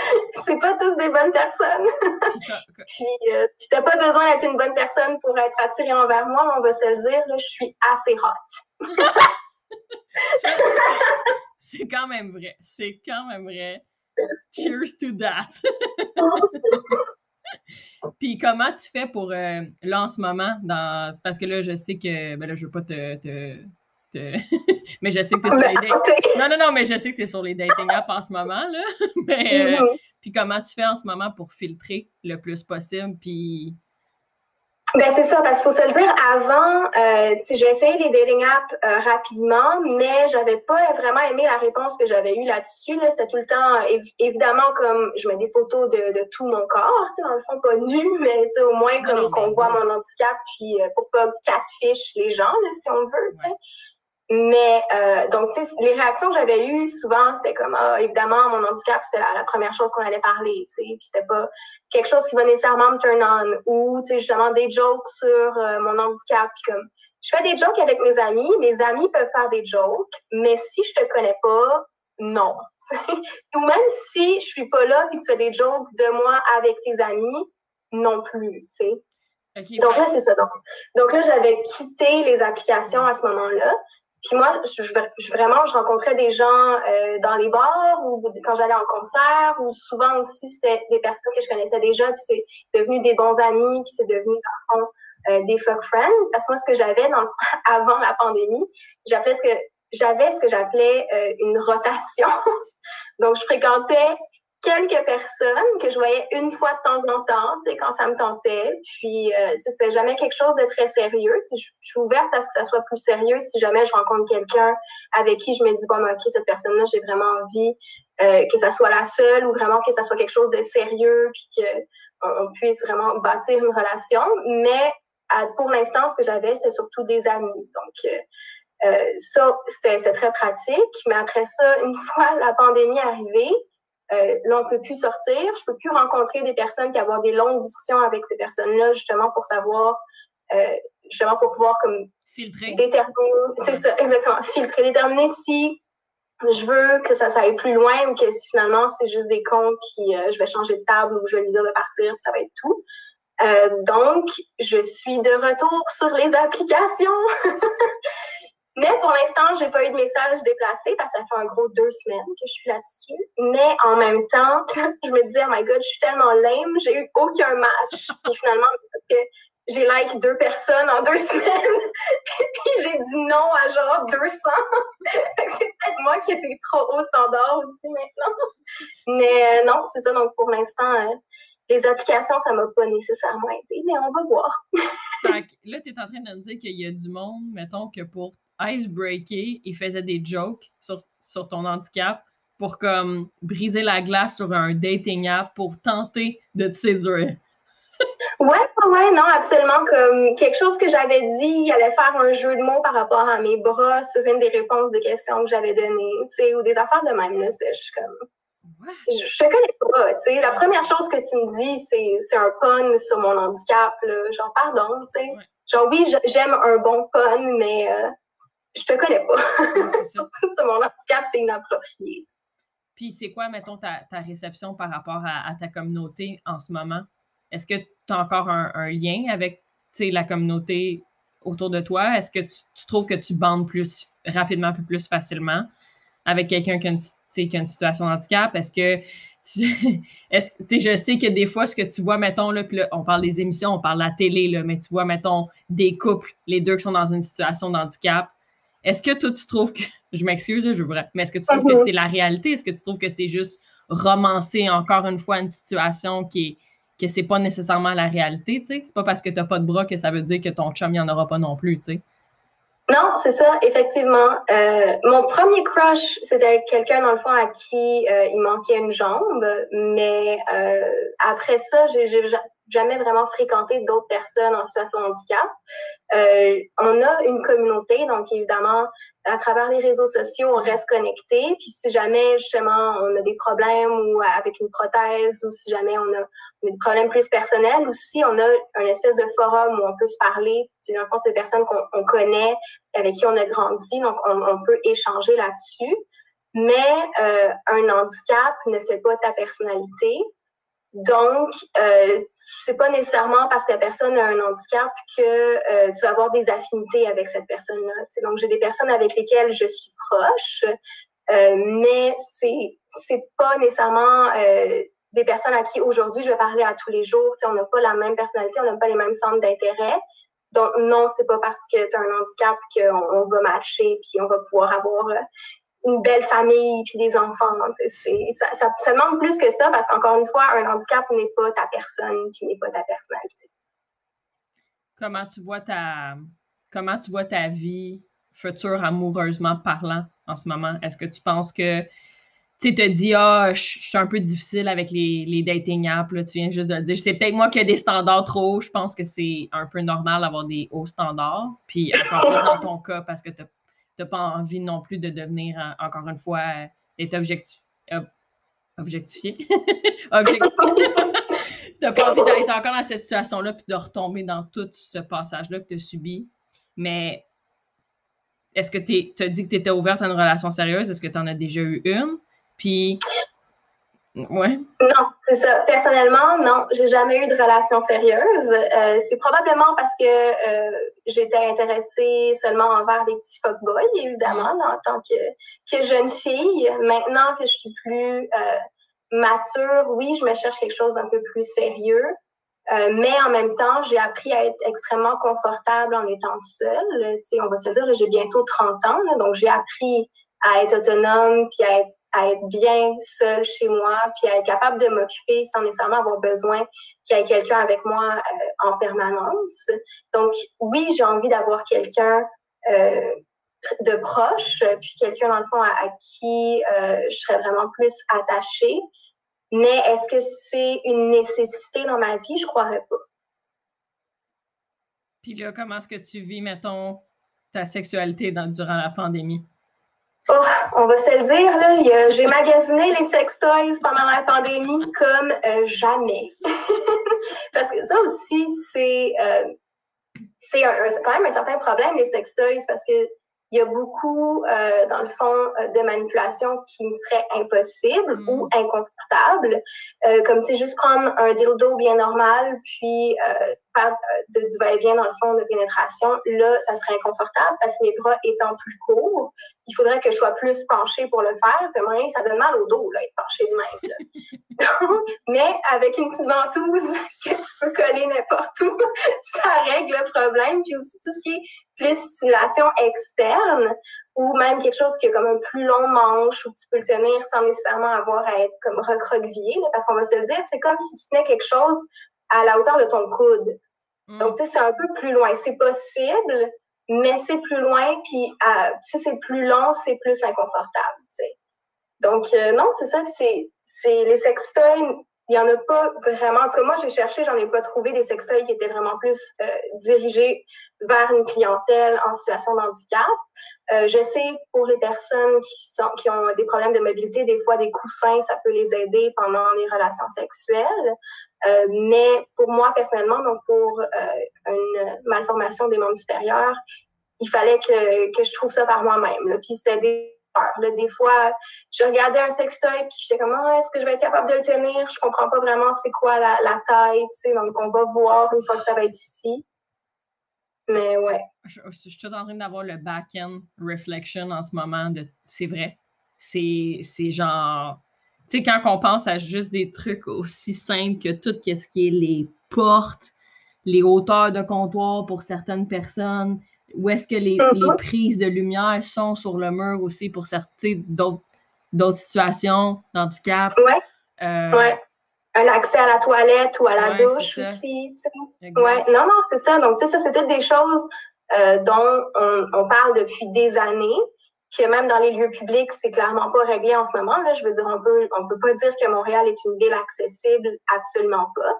c'est pas tous des bonnes personnes. puis, euh, tu n'as pas besoin d'être une bonne personne pour être attiré envers moi, on va se le dire, là, je suis assez hot. c'est quand même vrai. C'est quand même vrai. Cheers to that. Puis comment tu fais pour euh, là en ce moment, dans... parce que là, je sais que ben là, je veux pas te, mais je sais que tu es sur les dating. Non, non, non, mais je sais que tu es sur les dating apps en ce moment, là. mais euh, mm-hmm. puis comment tu fais en ce moment pour filtrer le plus possible? Puis. Ben c'est ça, parce qu'il faut se le dire, avant, euh, j'ai essayé les dating apps euh, rapidement, mais j'avais pas vraiment aimé la réponse que j'avais eue là-dessus. Là. C'était tout le temps, évidemment, comme je mets des photos de, de tout mon corps, dans le fond, pas nu, mais au moins comme qu'on voit mon handicap, puis pour pas catfish les gens, là, si on veut. sais. Mais euh, donc, tu sais, les réactions que j'avais eues, souvent, c'était comme, ah, évidemment, mon handicap, c'est la, première chose qu'on allait parler, tu sais, puis c'était pas quelque chose qui va nécessairement me turn on, ou, tu sais, justement, des jokes sur euh, mon handicap, puis comme, je fais des jokes avec mes amis, mes amis peuvent faire des jokes, mais si je te connais pas, non. ou même si je suis pas là, puis tu fais des jokes de moi avec tes amis, non plus, tu sais. donc là, c'est ça. Donc, donc là, j'avais quitté les applications à ce moment-là. Puis moi, je, vraiment, je rencontrais des gens euh, dans les bars ou quand j'allais en concert ou souvent aussi, c'était des personnes que je connaissais déjà, puis c'est devenu des bons amis, puis c'est devenu, dans euh, des fuck friends. Parce que moi, ce que j'avais avant la pandémie, j'appelais ce que j'avais ce que j'appelais euh, une rotation. Donc, je fréquentais quelques personnes que je voyais une fois de temps en temps, tu sais, quand ça me tentait. Puis, euh, tu sais, c'était jamais quelque chose de très sérieux. Tu sais, je, suis ouverte à ce que ça soit plus sérieux si jamais je rencontre quelqu'un avec qui je me dis, bon, ben, OK, cette personne-là, j'ai vraiment envie euh, que ça soit la seule ou vraiment que ça soit quelque chose de sérieux puis qu'on on puisse vraiment bâtir une relation. Mais pour l'instant, ce que j'avais, c'était surtout des amis. Donc, euh, ça, c'était très pratique. Mais après ça, une fois la pandémie arrivée, euh, là, on peut plus sortir. Je peux plus rencontrer des personnes qui avoir des longues discussions avec ces personnes-là, justement pour savoir, euh, justement pour pouvoir comme filtrer. Déterminer, c'est ça, exactement, filtrer, déterminer si je veux que ça, ça aille plus loin ou que si finalement c'est juste des comptes qui, euh, je vais changer de table ou je vais lui dire de partir, ça va être tout. donc, je suis de retour sur les applications. Mais pour l'instant, j'ai pas eu de message déplacé parce que ça fait un gros deux semaines que je suis là-dessus. Mais en même temps, je me dis, oh my god, je suis tellement lame, j'ai eu aucun match. Puis finalement, j'ai like deux personnes en deux semaines. puis j'ai dit non à genre 200. c'est peut-être moi qui étais trop haut standard aussi maintenant. Mais euh, non, c'est ça. Donc pour l'instant, euh, les applications, ça m'a pas nécessairement aidé, mais on va voir. que là, tu es en train de me dire qu'il y a du monde, mettons, que pour icebreaker, il faisait des jokes sur, sur ton handicap pour comme briser la glace sur un dating app pour tenter de te séduire. Ouais, ouais, non, absolument. Comme quelque chose que j'avais dit, il allait faire un jeu de mots par rapport à mes bras sur une des réponses de questions que j'avais données, tu sais, ou des affaires de même. Là, je suis comme. Je, te connais pas, tu sais. La première chose que tu me dis, c'est un pun sur mon handicap, là. Genre, pardon, tu sais. Genre, oui, j'aime un bon pun, mais euh, je te connais pas. Surtout sur mon handicap, c'est inapproprié. Puis, c'est quoi, mettons, ta, ta, réception par rapport à, ta communauté en ce moment? Est-ce que tu as encore un, lien avec la communauté autour de toi? Est-ce que tu, trouves que tu bandes plus rapidement, plus, plus facilement avec quelqu'un qui, qui, a une situation de handicap? Est-ce que tu, est je sais que des fois, ce que tu vois, mettons, là, là, on parle des émissions, on parle de la télé, là, mais tu vois, mettons, des couples, les deux qui sont dans une situation de handicap. Est-ce que toi, tu trouves que, je m'excuse, je vrai, mais est-ce que tu trouves que c'est la réalité? Est-ce que tu trouves que c'est juste romancer encore une fois une situation qui est, que c'est pas nécessairement la réalité, tu sais? C'est pas parce que t'as pas de bras que ça veut dire que ton chum, il en aura pas non plus, tu sais? Non, c'est ça, effectivement. Euh, mon premier crush, c'était quelqu'un, dans le fond, à qui euh, il manquait une jambe. Mais euh, après ça, j'ai jamais vraiment fréquenté d'autres personnes en situation de handicap. Euh, on a une communauté, donc évidemment, à travers les réseaux sociaux, on reste connecté. Puis si jamais justement on a des problèmes ou avec une prothèse ou si jamais on a, des problèmes plus personnels ou si on a un espèce de forum où on peut se parler. C'est dans le fond, c'est des personnes qu'on connaît, avec qui on a grandi, donc on, on peut échanger là-dessus. Mais euh, un handicap ne fait pas ta personnalité. Donc, euh, c'est pas nécessairement parce que la personne a un handicap que euh, tu vas avoir des affinités avec cette personne-là. Donc, j'ai des personnes avec lesquelles je suis proche, euh, mais c'est c'est pas nécessairement euh, des personnes à qui aujourd'hui je vais parler à tous les jours. on n'a pas la même personnalité, on n'a pas les mêmes centres d'intérêt. Donc, non, c'est pas parce que tu as un handicap qu'on on va matcher puis on va pouvoir avoir euh, une belle famille puis des enfants. ça, ça, demande plus que ça parce qu'encore une fois, un handicap n'est pas ta personne qui n'est pas ta personnalité. Comment tu vois ta comment tu vois ta vie future amoureusement parlant en ce moment? Est-ce que tu penses que tu te dis Ah, je suis un peu difficile avec les, les dating apps, là, tu viens juste de le dire. C'est peut-être moi qui ai des standards trop hauts. Je pense que c'est un peu normal d'avoir des hauts standards. Puis encore plus dans ton cas, parce que tu n'as pas envie non plus de devenir, euh, encore une fois, euh, d'être objectif, objectifié. n'as pas envie d'être encore dans cette situation-là puis de retomber dans tout ce passage-là que tu as subi. Mais est-ce que tu as dit que tu étais ouverte à une relation sérieuse? Est-ce que tu en as déjà eu une? Puis Ouais. Non, c'est ça. Personnellement, non, j'ai jamais eu de relation sérieuse. Euh, c'est probablement parce que euh, j'étais intéressée seulement envers des petits fuckboys, évidemment, mm. en tant que, que jeune fille. Maintenant que je suis plus euh, mature, oui, je me cherche quelque chose d'un peu plus sérieux. mais en même temps, j'ai appris à être extrêmement confortable en étant seule. sais, on va se dire, j'ai bientôt 30 ans, donc j'ai appris à être autonome puis à être à être bien seule chez moi, puis à être capable de m'occuper sans nécessairement avoir besoin qu'il y ait quelqu'un avec moi euh, en permanence. Donc, oui, j'ai envie d'avoir quelqu'un euh, de proche, puis quelqu'un, dans le fond, à, qui euh, je serais vraiment plus attachée. Mais est-ce que c'est une nécessité dans ma vie? Je croirais pas. Puis là, comment est-ce que tu vis, mettons, ta sexualité durant la pandémie? Oh, on va se le dire, là, j'ai magasiné les sex toys pendant la pandémie comme euh, jamais. parce que ça aussi, c'est euh, c'est quand même un certain problème, les sex toys, parce que il y a beaucoup, euh, dans le fond, de manipulations qui me seraient impossibles mm. ou inconfortables. Euh, comme, tu juste prendre un dildo bien normal, puis faire de, du va-et-vient, dans le fond, de pénétration. Là, ça serait inconfortable parce que mes bras étant plus courts, il faudrait que je sois plus penchée pour le faire. ça donne mal au dos, là, être penchée de même. mais avec une petite ventouse que tu peux coller n'importe où, ça règle le problème. Puis aussi, tout ce qui est plus stimulation externe, ou même quelque chose qui a comme un plus long manche, où tu peux le tenir sans nécessairement avoir à être comme recroquevillé. parce qu'on va se le dire, c'est comme si tu tenais quelque chose à la hauteur de ton coude. Mm. Donc, tu sais, c'est un peu plus loin. C'est possible, mais c'est plus loin, puis euh, si c'est plus long, c'est plus inconfortable. Donc, euh, non, c'est ça, c'est les sextoys, il n'y en a pas vraiment. En tout cas, moi, j'ai cherché, j'en ai pas trouvé des sextoys qui étaient vraiment plus euh, dirigés vers une clientèle en situation de handicap. je sais pour les personnes qui ont des problèmes de mobilité, des fois des coussins, ça peut les aider pendant les relations sexuelles. Euh, mais pour moi, personnellement, donc pour euh, une malformation des membres supérieurs, il fallait que, que je trouve ça par moi-même. Puis c'est des Là, des fois, je regardais un sextoy puis j'étais comme ah, est-ce que je vais être capable de le tenir? Je comprends pas vraiment c'est quoi la, la taille, donc on va voir une fois que ça va être ici. Mais ouais. Je, suis en train d'avoir le back-end reflection en ce moment c'est vrai. C'est genre tu sais, quand on pense à juste des trucs aussi simples que tout ce qui est les portes, les hauteurs de comptoir pour certaines personnes, où est-ce que les, uh-huh. prises de lumière sont sur le mur aussi pour certaines d'autres situations d'handicap. Euh, ouais. Un accès à la toilette ou à la douche aussi. Ouais. Non, non, c'est ça. Donc, tu sais, ça, c'est toutes des choses euh, dont on, on, parle depuis des années que même dans les lieux publics, c'est clairement pas réglé en ce moment. Là. Je veux dire, on peut, on peut pas dire que Montréal est une ville accessible, absolument pas.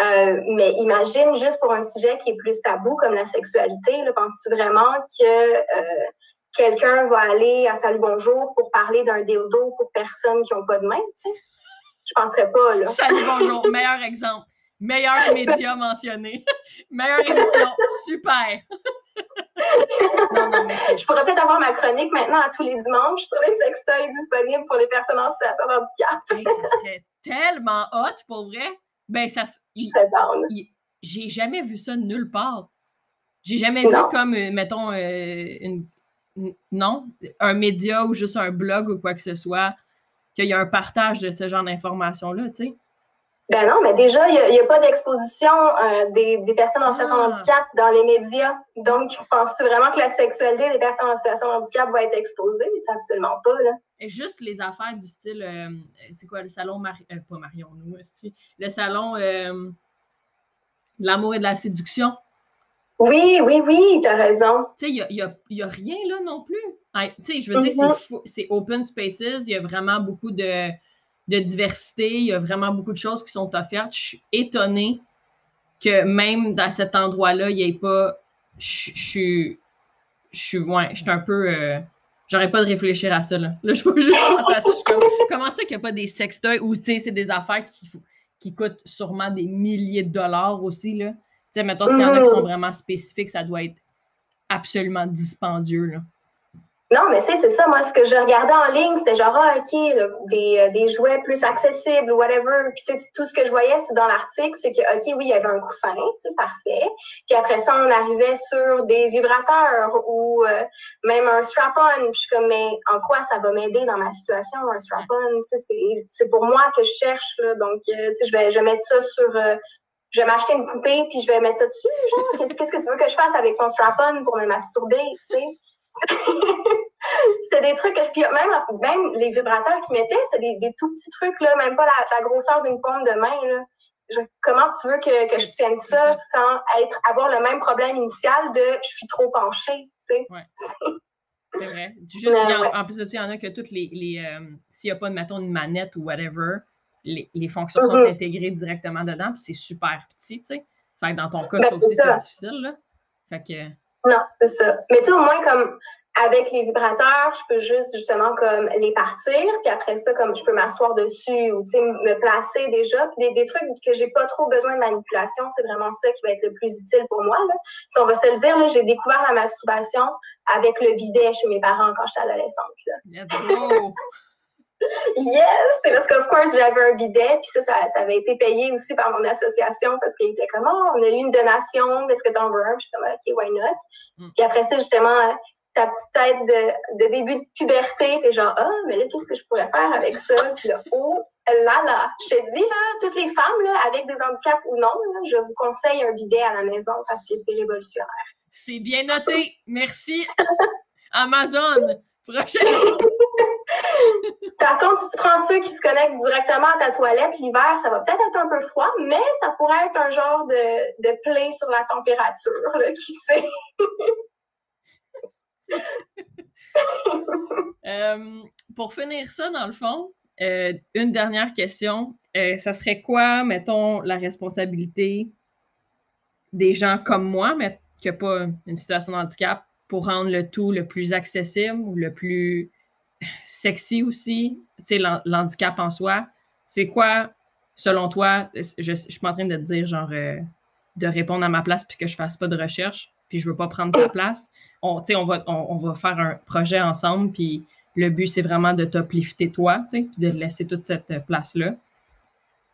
Euh, mais imagine juste pour un sujet qui est plus tabou comme la sexualité, penses-tu vraiment que euh, quelqu'un va aller à Salut Bonjour pour parler d'un dildo pour personnes qui n'ont pas de main, tu sais? Je penserais pas, là. Salut Bonjour, meilleur exemple. Meilleur média mentionné. Meilleure émission. Super. je pourrais peut-être avoir ma chronique maintenant à tous les dimanches sur les sextoys disponibles pour les personnes en situation de handicap. ça serait tellement hot, pour vrai. Ben, ça. J'ai jamais vu ça nulle part. J'ai jamais vu comme, euh, mettons, euh, une, non, un média ou juste un blog ou quoi que ce soit, qu'il y a un partage de ce genre d'informations-là, tu sais. Ben non, mais déjà, il n'y a, pas d'exposition euh, des, personnes en situation de ah. handicap dans les médias. Donc, penses-tu vraiment que la sexualité des personnes en situation de handicap va être exposée? C'est absolument pas, là. Et juste les affaires du style, euh, c'est quoi, le salon, euh, pas Marion, nous, le salon de l'amour et de la séduction. Oui, oui, oui, tu as raison. Tu sais, il n'y a, rien là non plus. Tu sais, je veux dire, mm-hmm. c'est open spaces, il y a vraiment beaucoup de de diversité. Il y a vraiment beaucoup de choses qui sont offertes. Je suis étonnée que même dans cet endroit-là, il n'y ait pas. Je, suis. Je suis. Ouais, je suis un peu. Euh, j'aurais pas de réfléchir à ça. Là, là je peux juste penser à ça. Je suis comme, comment ça qu'il n'y a pas des sextoys? Ou c'est des affaires qui, qui coûtent sûrement des milliers de dollars aussi. Là. Tu sais, mettons, s'il y en a qui sont vraiment spécifiques, ça doit être absolument dispendieux. Là. Non, mais c'est ça. Moi, ce que je regardais en ligne, c'était genre, ah, OK, des, euh, des, jouets plus accessibles ou whatever. Puis, tout ce que je voyais, dans l'article, c'est que, OK, oui, il y avait un coussin, tu parfait. Puis après ça, on arrivait sur des vibrateurs ou euh, même un strap-on. Puis, je suis comme, mais en quoi ça va m'aider dans ma situation, un strap-on? Tu c'est pour moi que je cherche, là. Donc, euh, tu sais, je vais, je mettre ça sur je vais m'acheter une poupée puis je vais mettre ça dessus, genre, qu'est-ce que tu veux que je fasse avec ton strap-on pour me masturber, tu sais? c'était des trucs que même, même les vibrateurs qu'ils mettaient, c'est des, des, tout petits trucs, là, même pas la, grosseur d'une paume de main. Là. comment tu veux que, que, je tienne ça sans être, avoir le même problème initial de je suis trop penchée, tu sais? Ouais. C'est vrai. Juste, en, plus de ça, il y en a que toutes les. les euh, S'il n'y a pas, mettons, une manette ou whatever, les, les fonctions sont mm-hmm. intégrées directement dedans, puis c'est super petit, tu sais? Fait que dans ton cas, ben, aussi, c'est difficile, là. Fait que. Non, c'est ça. Mais tu sais, au moins, comme avec les vibrateurs, je peux juste justement comme les partir, puis après ça, comme je peux m'asseoir dessus ou me placer déjà. Puis des, trucs que j'ai pas trop besoin de manipulation, c'est vraiment ça qui va être le plus utile pour moi. Là. Si on va se le dire, là, j'ai découvert la masturbation avec le bidet chez mes parents quand j'étais adolescente. Là. Yes! C'est parce qu'of course, j'avais un bidet, puis ça, ça, avait été payé aussi par mon association parce qu'il était comme, oh, on a eu une donation, est-ce que t'en veux un? Puis suis comme, OK, why not? Mm. Puis après ça, justement, ta petite tête de, début de puberté, t'es genre, ah, mais là, qu'est-ce que je pourrais faire avec ça? Puis là, oh, là, là, je te dis, là, toutes les femmes, là, avec des handicaps ou non, je vous conseille un bidet à la maison parce que c'est révolutionnaire. C'est bien noté. Merci. Amazon. Prochaine. Par contre, si tu prends ceux qui se connectent directement à ta toilette l'hiver, ça va peut-être être un peu froid, mais ça pourrait être un genre de, de sur la température, qui sait? Euh, pour finir ça, dans le fond, euh, une dernière question. Euh, ça serait quoi, mettons, la responsabilité des gens comme moi, mais qui n'ont pas une situation de handicap, pour rendre le tout le plus accessible ou le plus sexy aussi, tu sais, l'handicap en soi. C'est quoi, selon toi, je, suis pas en train de te dire, genre, de répondre à ma place puis que je fasse pas de recherche, puis je veux pas prendre ta place. On, on, va, on, va faire un projet ensemble, puis le but, c'est vraiment de t'uplifter toi, puis de laisser toute cette place-là.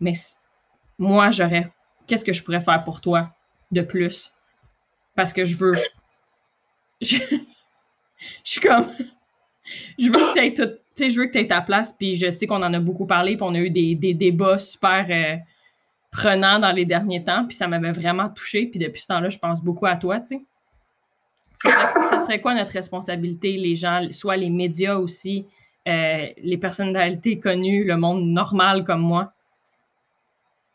Mais moi, j'aurais, qu'est-ce que je pourrais faire pour toi de plus? Parce que je veux, je, suis comme, je veux que tu aies je veux que aies ta place, puis je sais qu'on en a beaucoup parlé, puis on a eu des, débats super euh, prenant dans les derniers temps, puis ça m'avait vraiment touché. Puis depuis ce temps-là, je pense beaucoup à toi, tu sais. Ça serait quoi notre responsabilité, les gens, soit les médias aussi, euh, les personnalités connues, le monde normal comme moi?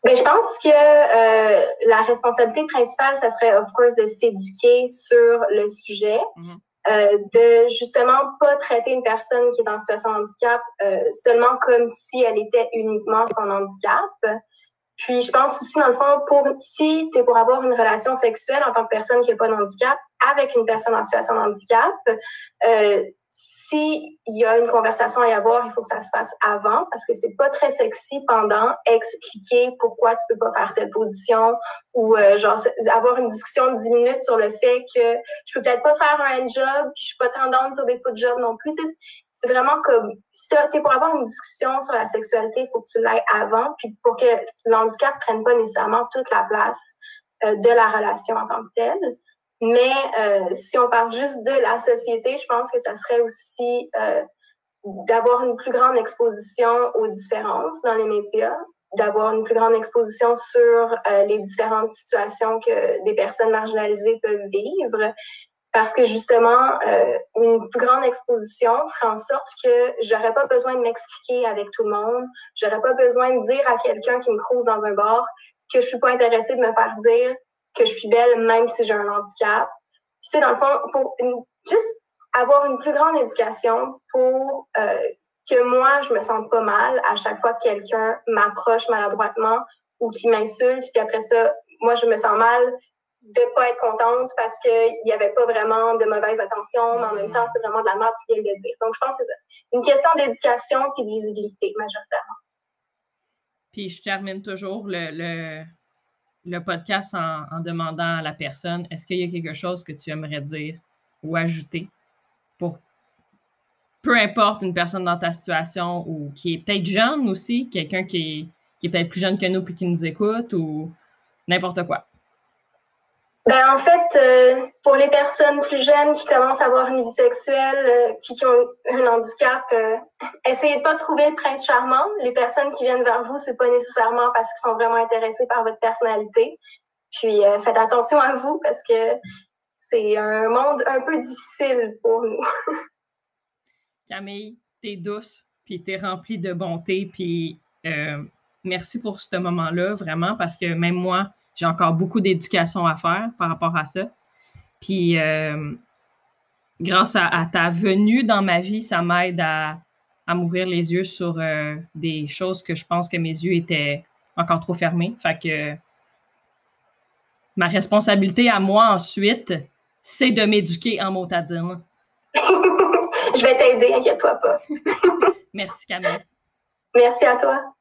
Mais je pense que euh, la responsabilité principale, ça serait, of course, de s'éduquer sur le sujet, mm-hmm. Euh, de justement pas traiter une personne qui est en situation de handicap seulement comme si elle était uniquement son handicap. Puis je pense aussi, dans le fond, pour si tu es pour avoir une relation sexuelle en tant que personne qui n'a pas de handicap avec une personne en situation de handicap, euh, s'il y a une conversation à y avoir, il faut que ça se fasse avant parce que c'est pas très sexy pendant expliquer pourquoi tu peux pas faire telle position ou euh, genre avoir une discussion de 10 minutes sur le fait que je peux peut-être pas faire un job puis je suis pas tendance sur des foot jobs non plus c'est vraiment comme, si tu es pour avoir une discussion sur la sexualité, il faut que tu l'ailles avant, puis pour que l'handicap ne prenne pas nécessairement toute la place euh, de la relation en tant que telle. Mais euh, si on parle juste de la société, je pense que ça serait aussi euh, d'avoir une plus grande exposition aux différences dans les médias, d'avoir une plus grande exposition sur les différentes situations que des personnes marginalisées peuvent vivre, parce que justement, euh, une plus grande exposition ferait en sorte que j'aurais pas besoin de m'expliquer avec tout le monde, j'aurais pas besoin de dire à quelqu'un qui me crouse dans un bar que je suis pas intéressée de me faire dire que je suis belle même si j'ai un handicap. Tu sais, dans le fond, pour juste avoir une plus grande éducation pour euh, que moi, je me sente pas mal à chaque fois que quelqu'un m'approche maladroitement ou qui m'insulte, puis après ça, moi, je me sens mal de ne pas être contente parce qu'il n'y avait pas vraiment de mauvaise attention, mais en même temps, c'est vraiment de la merde, tu viens de dire. Donc, je pense que c'est. Une question d'éducation et de visibilité, majoritairement. Puis, je termine toujours le, podcast en, en, demandant à la personne est-ce qu'il y a quelque chose que tu aimerais dire ou ajouter pour peu importe une personne dans ta situation ou qui est peut-être jeune aussi, quelqu'un qui est, qui est peut-être plus jeune que nous puis qui nous écoute ou n'importe quoi? Ben, en fait, euh, pour les personnes plus jeunes qui commencent à avoir une vie sexuelle, euh, qui ont un handicap, euh, essayez pas de trouver le prince charmant. Les personnes qui viennent vers vous, c'est pas nécessairement parce qu'ils sont vraiment intéressés par votre personnalité. Puis faites attention à vous parce que c'est un monde un peu difficile pour nous. Camille, t'es douce, puis t'es remplie de bonté, puis merci pour ce moment-là, vraiment, parce que même moi, j'ai encore beaucoup d'éducation à faire par rapport à ça. Puis, euh, grâce à, ta venue dans ma vie, ça m'aide à, m'ouvrir les yeux sur euh, des choses que je pense que mes yeux étaient encore trop fermés. Fait que ma responsabilité à moi ensuite, c'est de m'éduquer en motadine. je vais t'aider, inquiète-toi pas. Merci Camille. Merci à toi.